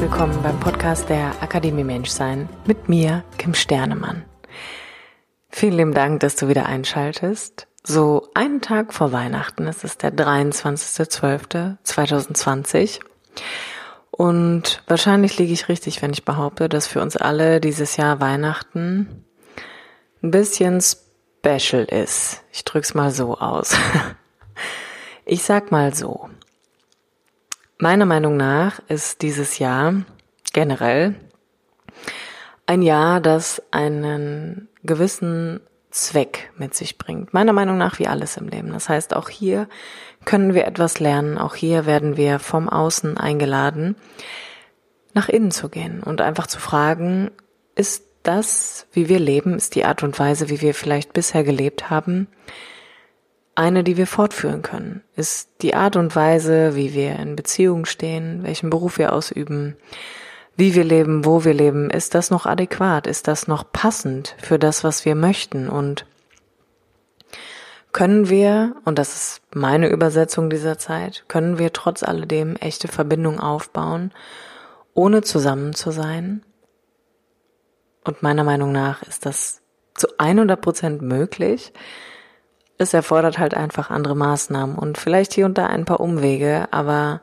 Willkommen beim Podcast der Akademie Menschsein mit mir, Kim Sternemann. Vielen lieben Dank, dass du wieder einschaltest. So einen Tag vor Weihnachten, es ist der 23.12.2020. Und wahrscheinlich liege ich richtig, wenn ich behaupte, dass für uns alle dieses Jahr Weihnachten ein bisschen special ist. Ich drück's mal so aus. Ich sag mal so. Meiner Meinung nach ist dieses Jahr generell ein Jahr, das einen gewissen Zweck mit sich bringt. Meiner Meinung nach wie alles im Leben. Das heißt, auch hier können wir etwas lernen. Auch hier werden wir vom Außen eingeladen, nach innen zu gehen und einfach zu fragen, ist das, wie wir leben, ist die Art und Weise, wie wir vielleicht bisher gelebt haben, eine, die wir fortführen können? Ist die Art und Weise, wie wir in Beziehung stehen, welchen Beruf wir ausüben, wie wir leben, wo wir leben, ist das noch adäquat? Ist das noch passend für das, was wir möchten? Und können wir, und das ist meine Übersetzung dieser Zeit, können wir trotz alledem echte Verbindung aufbauen, ohne zusammen zu sein? Und meiner Meinung nach ist das zu 100 Prozent möglich. Es erfordert halt einfach andere Maßnahmen und vielleicht hier und da ein paar Umwege, aber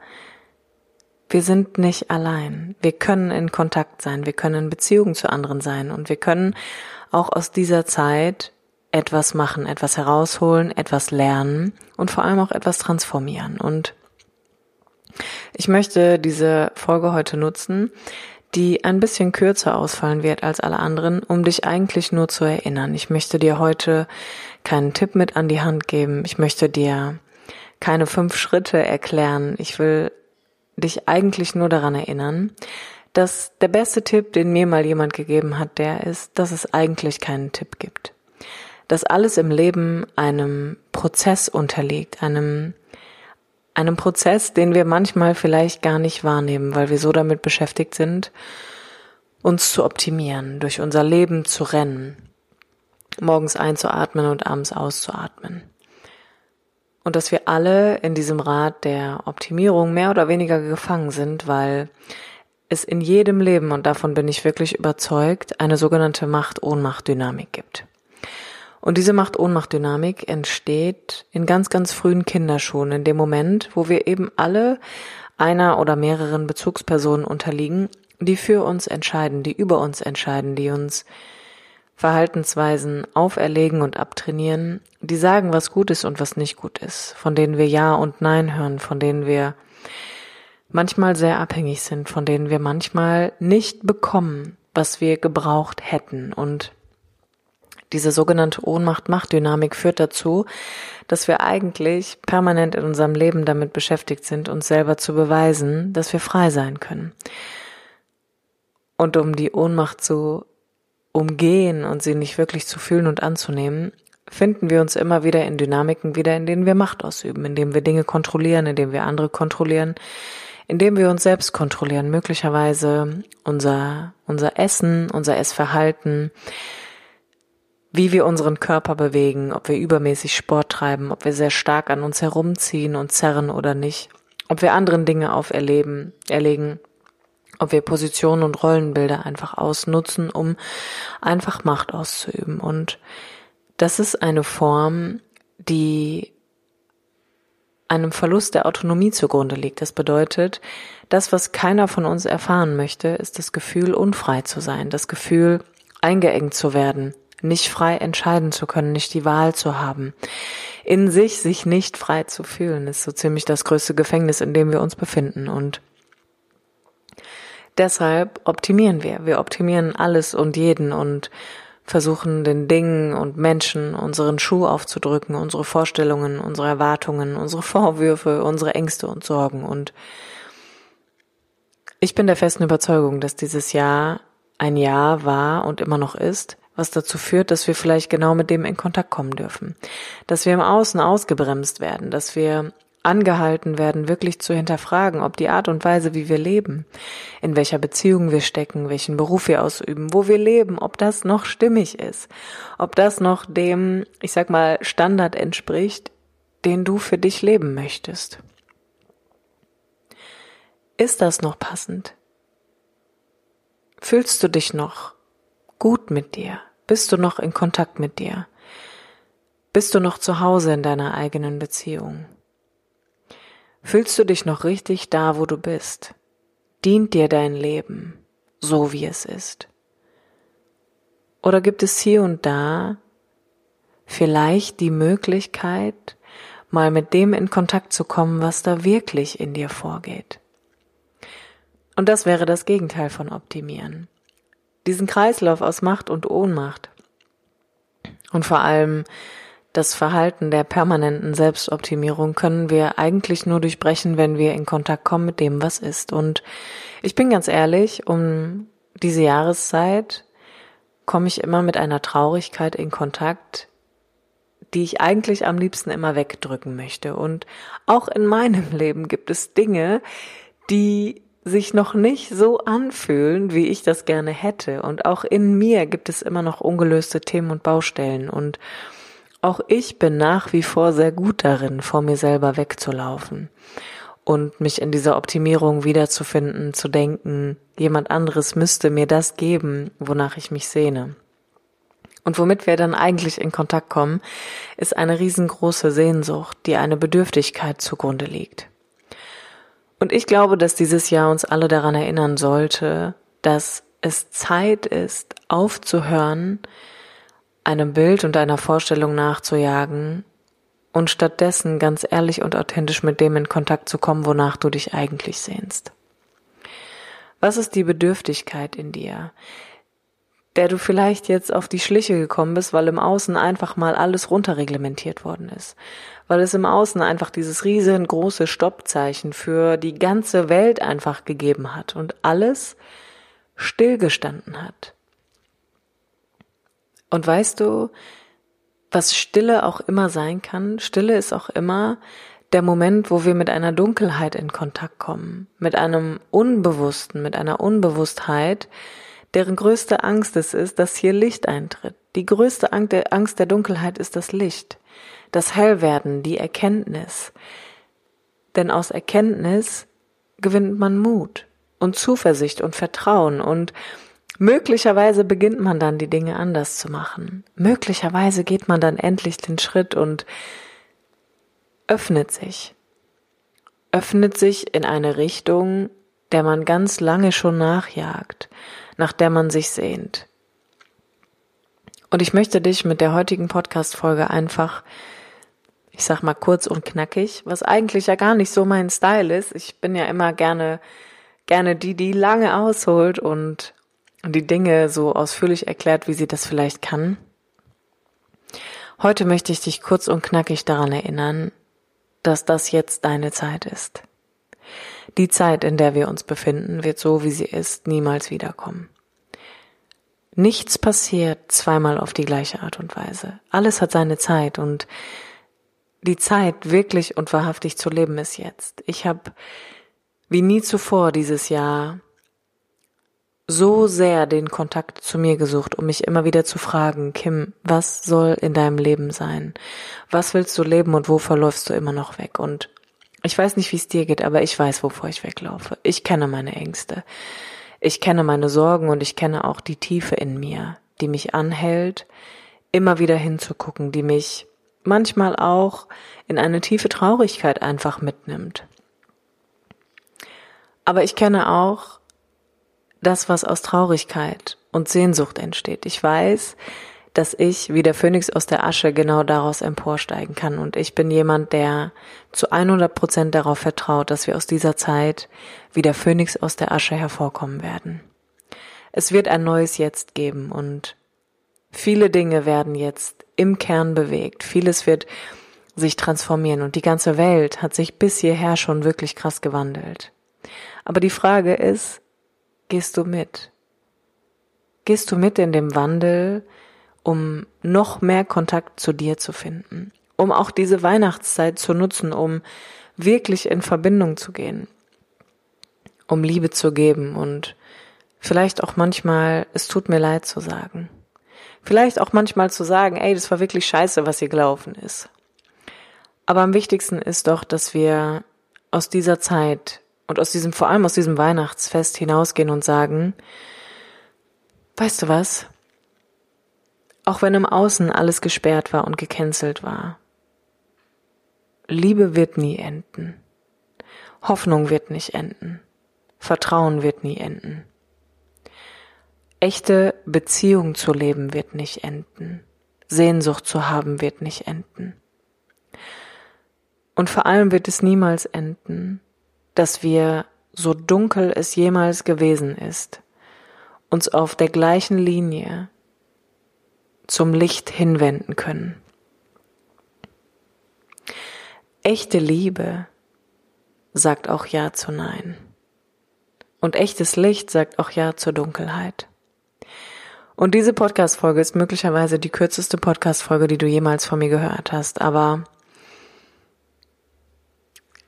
wir sind nicht allein. Wir können in Kontakt sein, wir können in Beziehung zu anderen sein und wir können auch aus dieser Zeit etwas machen, etwas herausholen, etwas lernen und vor allem auch etwas transformieren. Und ich möchte diese Folge heute nutzen, die ein bisschen kürzer ausfallen wird als alle anderen, um dich eigentlich nur zu erinnern. Ich möchte dir heute keinen Tipp mit an die Hand geben. Ich möchte dir keine fünf Schritte erklären. Ich will dich eigentlich nur daran erinnern, dass der beste Tipp, den mir mal jemand gegeben hat, der ist, dass es eigentlich keinen Tipp gibt. Dass alles im Leben einem Prozess unterliegt, einem, einem Prozess, den wir manchmal vielleicht gar nicht wahrnehmen, weil wir so damit beschäftigt sind, uns zu optimieren, durch unser Leben zu rennen, morgens einzuatmen und abends auszuatmen und dass wir alle in diesem Rad der Optimierung mehr oder weniger gefangen sind, weil es in jedem Leben, und davon bin ich wirklich überzeugt, eine sogenannte Macht-Ohnmacht-Dynamik gibt. Und diese Macht-Ohnmacht-Dynamik entsteht in ganz, ganz frühen Kinderschuhen, in dem Moment, wo wir eben alle einer oder mehreren Bezugspersonen unterliegen, die für uns entscheiden, die über uns entscheiden, die uns Verhaltensweisen auferlegen und abtrainieren, die sagen, was gut ist und was nicht gut ist, von denen wir Ja und Nein hören, von denen wir manchmal sehr abhängig sind, von denen wir manchmal nicht bekommen, was wir gebraucht hätten. Und diese sogenannte Ohnmacht-Macht-Dynamik führt dazu, dass wir eigentlich permanent in unserem Leben damit beschäftigt sind, uns selber zu beweisen, dass wir frei sein können. Und um die Ohnmacht zu umgehen und sie nicht wirklich zu fühlen und anzunehmen, finden wir uns immer wieder in Dynamiken wieder, in denen wir Macht ausüben, in denen wir Dinge kontrollieren, in denen wir andere kontrollieren, in denen wir uns selbst kontrollieren, möglicherweise unser, unser Essen, unser Essverhalten, wie wir unseren Körper bewegen, ob wir übermäßig Sport treiben, ob wir sehr stark an uns herumziehen und zerren oder nicht, ob wir anderen Dinge auferleben, erlegen, ob wir Positionen und Rollenbilder einfach ausnutzen, um einfach Macht auszuüben. Und das ist eine Form, die einem Verlust der Autonomie zugrunde liegt. Das bedeutet, das, was keiner von uns erfahren möchte, ist das Gefühl, unfrei zu sein, das Gefühl, eingeengt zu werden, nicht frei entscheiden zu können, nicht die Wahl zu haben. In sich sich nicht frei zu fühlen, ist so ziemlich das größte Gefängnis, in dem wir uns befinden. Und deshalb optimieren wir. Wir optimieren alles und jeden und versuchen den Dingen und Menschen unseren Schuh aufzudrücken, unsere Vorstellungen, unsere Erwartungen, unsere Vorwürfe, unsere Ängste und Sorgen. Und Ich bin der festen Überzeugung, dass dieses Jahr ein Jahr war und immer noch ist, was dazu führt, dass wir vielleicht genau mit dem in Kontakt kommen dürfen. Dass wir im Außen ausgebremst werden, dass wir angehalten werden, wirklich zu hinterfragen, ob die Art und Weise, wie wir leben, in welcher Beziehung wir stecken, welchen Beruf wir ausüben, wo wir leben, ob das noch stimmig ist, ob das noch dem, ich sag mal, Standard entspricht, den du für dich leben möchtest. Ist das noch passend? Fühlst du dich noch gut mit dir? Bist du noch in Kontakt mit dir? Bist du noch zu Hause in deiner eigenen Beziehung? Fühlst du dich noch richtig da, wo du bist? Dient dir dein Leben so, wie es ist? Oder gibt es hier und da vielleicht die Möglichkeit, mal mit dem in Kontakt zu kommen, was da wirklich in dir vorgeht? Und das wäre das Gegenteil von optimieren. Diesen Kreislauf aus Macht und Ohnmacht und vor allem das Verhalten der permanenten Selbstoptimierung können wir eigentlich nur durchbrechen, wenn wir in Kontakt kommen mit dem, was ist. Und ich bin ganz ehrlich, um diese Jahreszeit komme ich immer mit einer Traurigkeit in Kontakt, die ich eigentlich am liebsten immer wegdrücken möchte. Und auch in meinem Leben gibt es Dinge, die sich noch nicht so anfühlen, wie ich das gerne hätte. Und auch in mir gibt es immer noch ungelöste Themen und Baustellen. Und auch ich bin nach wie vor sehr gut darin, vor mir selber wegzulaufen und mich in dieser Optimierung wiederzufinden, zu denken, jemand anderes müsste mir das geben, wonach ich mich sehne. Und womit wir dann eigentlich in Kontakt kommen, ist eine riesengroße Sehnsucht, die eine Bedürftigkeit zugrunde liegt. Und ich glaube, dass dieses Jahr uns alle daran erinnern sollte, dass es Zeit ist, aufzuhören, einem Bild und einer Vorstellung nachzujagen und stattdessen ganz ehrlich und authentisch mit dem in Kontakt zu kommen, wonach du dich eigentlich sehnst. Was ist die Bedürftigkeit in dir, der du vielleicht jetzt auf die Schliche gekommen bist, weil im Außen einfach mal alles runterreglementiert worden ist, weil es im Außen einfach dieses riesengroße Stoppzeichen für die ganze Welt einfach gegeben hat und alles stillgestanden hat. Und weißt du, was Stille auch immer sein kann? Stille ist auch immer der Moment, wo wir mit einer Dunkelheit in Kontakt kommen, mit einem Unbewussten, mit einer Unbewusstheit, deren größte Angst es ist, dass hier Licht eintritt. Die größte Angst der Dunkelheit ist das Licht, das Hellwerden, die Erkenntnis. Denn aus Erkenntnis gewinnt man Mut und Zuversicht und Vertrauen und Möglicherweise beginnt man dann die Dinge anders zu machen. Möglicherweise geht man dann endlich den Schritt und öffnet sich. Öffnet sich in eine Richtung, der man ganz lange schon nachjagt, nach der man sich sehnt. Und ich möchte dich mit der heutigen Podcast-Folge einfach, ich sag mal kurz und knackig, was eigentlich ja gar nicht so mein Style ist. Ich bin ja immer gerne, gerne die, die lange ausholt und die Dinge so ausführlich erklärt, wie sie das vielleicht kann. Heute möchte ich dich kurz und knackig daran erinnern, dass das jetzt deine Zeit ist. Die Zeit, in der wir uns befinden, wird so, wie sie ist, niemals wiederkommen. Nichts passiert zweimal auf die gleiche Art und Weise. Alles hat seine Zeit und die Zeit, wirklich und wahrhaftig zu leben, ist jetzt. Ich habe wie nie zuvor dieses Jahr so sehr den Kontakt zu mir gesucht, um mich immer wieder zu fragen, Kim, was soll in deinem Leben sein? Was willst du leben und wovor läufst du immer noch weg? Und ich weiß nicht, wie es dir geht, aber ich weiß, wovor ich weglaufe. Ich kenne meine Ängste. Ich kenne meine Sorgen und ich kenne auch die Tiefe in mir, die mich anhält, immer wieder hinzugucken, die mich manchmal auch in eine tiefe Traurigkeit einfach mitnimmt. Aber ich kenne auch das, was aus Traurigkeit und Sehnsucht entsteht. Ich weiß, dass ich wie der Phönix aus der Asche genau daraus emporsteigen kann. Und ich bin jemand, der zu 100 Prozent darauf vertraut, dass wir aus dieser Zeit wie der Phönix aus der Asche hervorkommen werden. Es wird ein neues Jetzt geben und viele Dinge werden jetzt im Kern bewegt. Vieles wird sich transformieren und die ganze Welt hat sich bis hierher schon wirklich krass gewandelt. Aber die Frage ist, gehst du mit? Gehst du mit in dem Wandel, um noch mehr Kontakt zu dir zu finden? Um auch diese Weihnachtszeit zu nutzen, um wirklich in Verbindung zu gehen? Um Liebe zu geben und vielleicht auch manchmal, es tut mir leid zu sagen. Vielleicht auch manchmal zu sagen, ey, das war wirklich scheiße, was hier gelaufen ist. Aber am wichtigsten ist doch, dass wir aus dieser Zeit und aus diesem, vor allem aus diesem Weihnachtsfest hinausgehen und sagen, weißt du was? Auch wenn im Außen alles gesperrt war und gecancelt war, Liebe wird nie enden. Hoffnung wird nicht enden. Vertrauen wird nie enden. Echte Beziehung zu leben wird nicht enden. Sehnsucht zu haben wird nicht enden. Und vor allem wird es niemals enden, dass wir, so dunkel es jemals gewesen ist, uns auf der gleichen Linie zum Licht hinwenden können. Echte Liebe sagt auch Ja zu Nein. Und echtes Licht sagt auch Ja zur Dunkelheit. Und diese Podcast-Folge ist möglicherweise die kürzeste Podcast-Folge, die du jemals von mir gehört hast, aber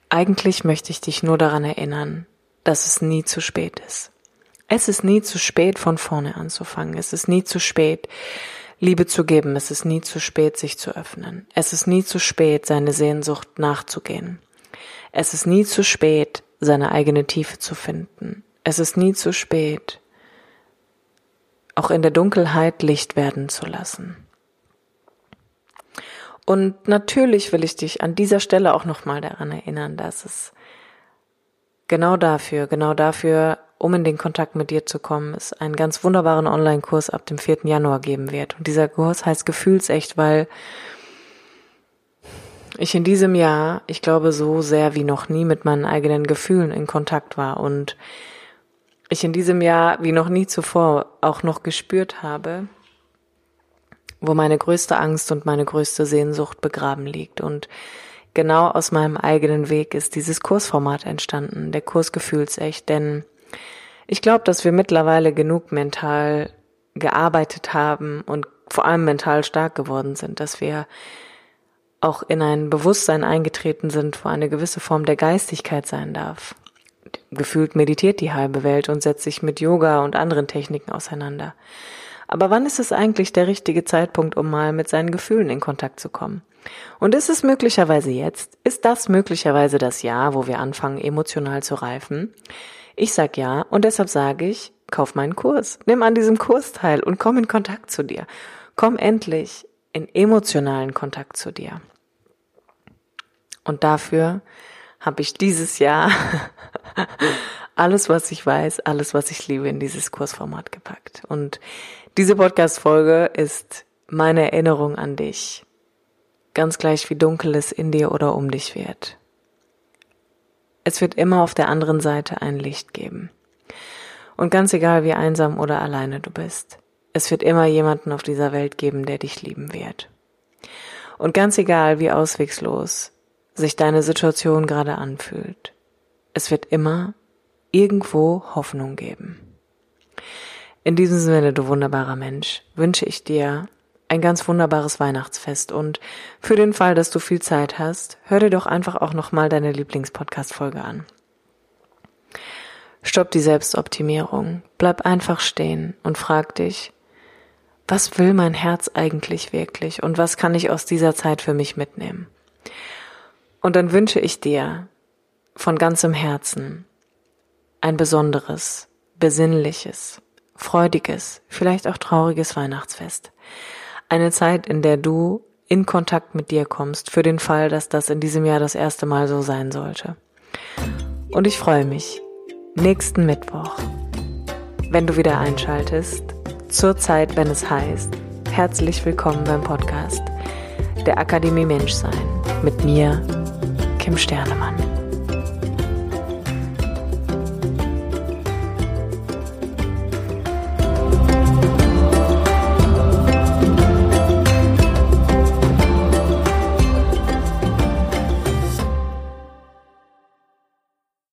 eigentlich möchte ich dich nur daran erinnern, dass es nie zu spät ist. Es ist nie zu spät, von vorne anzufangen. Es ist nie zu spät, Liebe zu geben. Es ist nie zu spät, sich zu öffnen. Es ist nie zu spät, seine Sehnsucht nachzugehen. Es ist nie zu spät, seine eigene Tiefe zu finden. Es ist nie zu spät, auch in der Dunkelheit Licht werden zu lassen. Und natürlich will ich dich an dieser Stelle auch nochmal daran erinnern, dass es genau dafür, genau dafür, um in den Kontakt mit dir zu kommen, es einen ganz wunderbaren Online-Kurs ab dem 4. Januar geben wird. Und dieser Kurs heißt Gefühlsecht, weil ich in diesem Jahr, ich glaube, so sehr wie noch nie mit meinen eigenen Gefühlen in Kontakt war und ich in diesem Jahr wie noch nie zuvor auch noch gespürt habe, wo meine größte Angst und meine größte Sehnsucht begraben liegt. Und genau aus meinem eigenen Weg ist dieses Kursformat entstanden, der Kurs Gefühlsecht. Denn ich glaube, dass wir mittlerweile genug mental gearbeitet haben und vor allem mental stark geworden sind, dass wir auch in ein Bewusstsein eingetreten sind, wo eine gewisse Form der Geistigkeit sein darf. Gefühlt meditiert die halbe Welt und setzt sich mit Yoga und anderen Techniken auseinander. Aber wann ist es eigentlich der richtige Zeitpunkt, um mal mit seinen Gefühlen in Kontakt zu kommen? Und ist es möglicherweise jetzt? Ist das möglicherweise das Jahr, wo wir anfangen, emotional zu reifen? Ich sag ja und deshalb sage ich, kauf meinen Kurs. Nimm an diesem Kurs teil und komm in Kontakt zu dir. Komm endlich in emotionalen Kontakt zu dir. Und dafür habe ich dieses Jahr alles, was ich weiß, alles, was ich liebe, in dieses Kursformat gepackt. Und diese Podcast-Folge ist meine Erinnerung an dich. Ganz gleich wie dunkel es in dir oder um dich wird. Es wird immer auf der anderen Seite ein Licht geben. Und ganz egal wie einsam oder alleine du bist, es wird immer jemanden auf dieser Welt geben, der dich lieben wird. Und ganz egal wie auswegslos sich deine Situation gerade anfühlt, es wird immer irgendwo Hoffnung geben. In diesem Sinne, du wunderbarer Mensch, wünsche ich dir ein ganz wunderbares Weihnachtsfest und für den Fall, dass du viel Zeit hast, hör dir doch einfach auch nochmal deine Lieblingspodcast-Folge an. Stopp die Selbstoptimierung, bleib einfach stehen und frag dich, was will mein Herz eigentlich wirklich und was kann ich aus dieser Zeit für mich mitnehmen? Und dann wünsche ich dir von ganzem Herzen ein besonderes, besinnliches, freudiges, vielleicht auch trauriges Weihnachtsfest. Eine Zeit, in der du in Kontakt mit dir kommst, für den Fall, dass das in diesem Jahr das erste Mal so sein sollte. Und ich freue mich, nächsten Mittwoch, wenn du wieder einschaltest, zur Zeit, wenn es heißt, herzlich willkommen beim Podcast der Akademie Menschsein mit mir, Kim Sternemann.